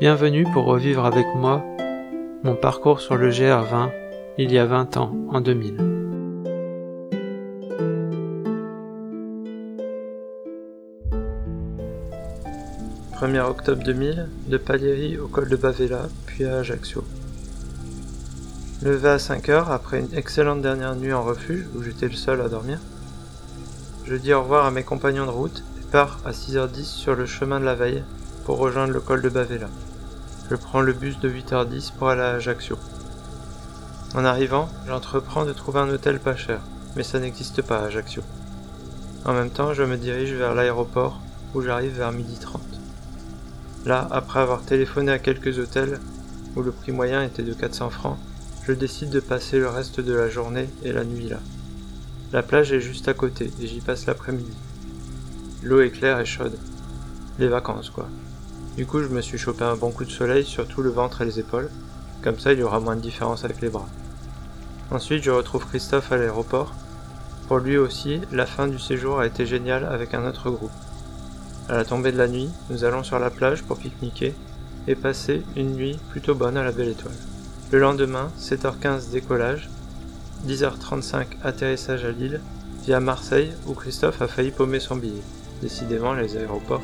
Bienvenue pour revivre avec moi mon parcours sur le GR20 il y a 20 ans, en 2000. « 1er octobre 2000, de Palieri au col de Bavella, puis à Ajaccio. Levé à 5 heures après une excellente dernière nuit en refuge où j'étais le seul à dormir, je dis au revoir à mes compagnons de route et pars à 6h10 sur le chemin de la veille pour rejoindre le col de Bavella. Je prends le bus de 8h10 pour aller à Ajaccio. En arrivant, j'entreprends de trouver un hôtel pas cher, mais ça n'existe pas à Ajaccio. En même temps, je me dirige vers l'aéroport où j'arrive vers 12h30. Là, après avoir téléphoné à quelques hôtels où le prix moyen était de 400 francs, je décide de passer le reste de la journée et la nuit là. La plage est juste à côté et j'y passe l'après-midi. L'eau est claire et chaude. Les vacances, quoi. Du coup, je me suis chopé un bon coup de soleil sur tout le ventre et les épaules. Comme ça, il y aura moins de différence avec les bras. Ensuite, je retrouve Christophe à l'aéroport. Pour lui aussi, la fin du séjour a été géniale avec un autre groupe. À la tombée de la nuit, nous allons sur la plage pour pique-niquer et passer une nuit plutôt bonne à la belle étoile. Le lendemain, 7h15 décollage, 10h35 atterrissage à Lille, via Marseille où Christophe a failli paumer son billet. Décidément, les aéroports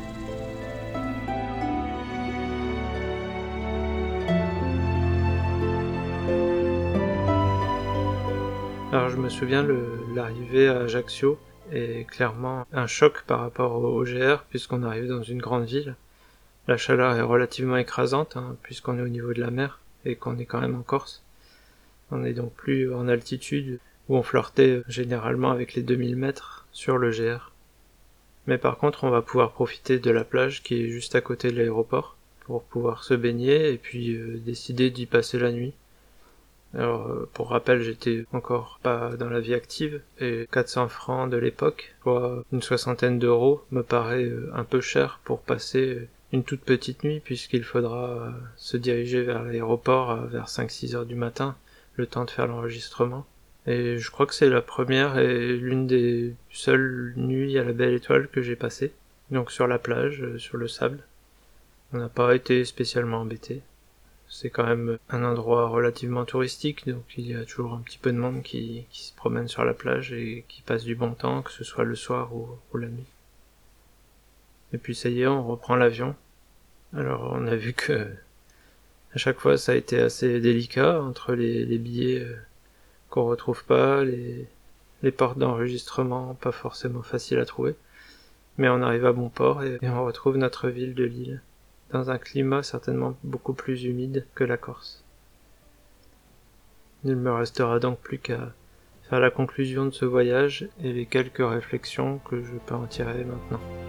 Alors je me souviens l'arrivée à Ajaccio est clairement un choc par rapport au, GR puisqu'on arrive dans une grande ville. La chaleur est relativement écrasante hein, puisqu'on est au niveau de la mer et qu'on est quand même en Corse. On n'est donc plus en altitude où on flirtait généralement avec les 2000 mètres sur le GR. Mais par contre on va pouvoir profiter de la plage qui est juste à côté de l'aéroport pour pouvoir se baigner et puis euh, décider d'y passer la nuit. Alors, euh, pour rappel, j'étais encore pas dans la vie active et 400 francs de l'époque, soit une soixantaine d'euros, me paraît euh, un peu cher pour passer une toute petite nuit puisqu'il faudra euh, se diriger vers l'aéroport vers 5-6 heures du matin, le temps de faire l'enregistrement. Et je crois que c'est la première et l'une des seules nuits à la belle étoile que j'ai passées. Donc sur la plage, sur le sable. On n'a pas été spécialement embêtés. C'est quand même un endroit relativement touristique, donc il y a toujours un petit peu de monde qui, se promène sur la plage et qui passe du bon temps, que ce soit le soir ou, la nuit. Et puis ça y est, on reprend l'avion. Alors on a vu que à chaque fois ça a été assez délicat entre les, billets euh, qu'on retrouve pas, les, les portes d'enregistrement pas forcément faciles à trouver. Mais on arrive à bon port et on retrouve notre ville de Lille dans un climat certainement beaucoup plus humide que la Corse. Il ne me restera donc plus qu'à faire la conclusion de ce voyage et les quelques réflexions que je peux en tirer maintenant.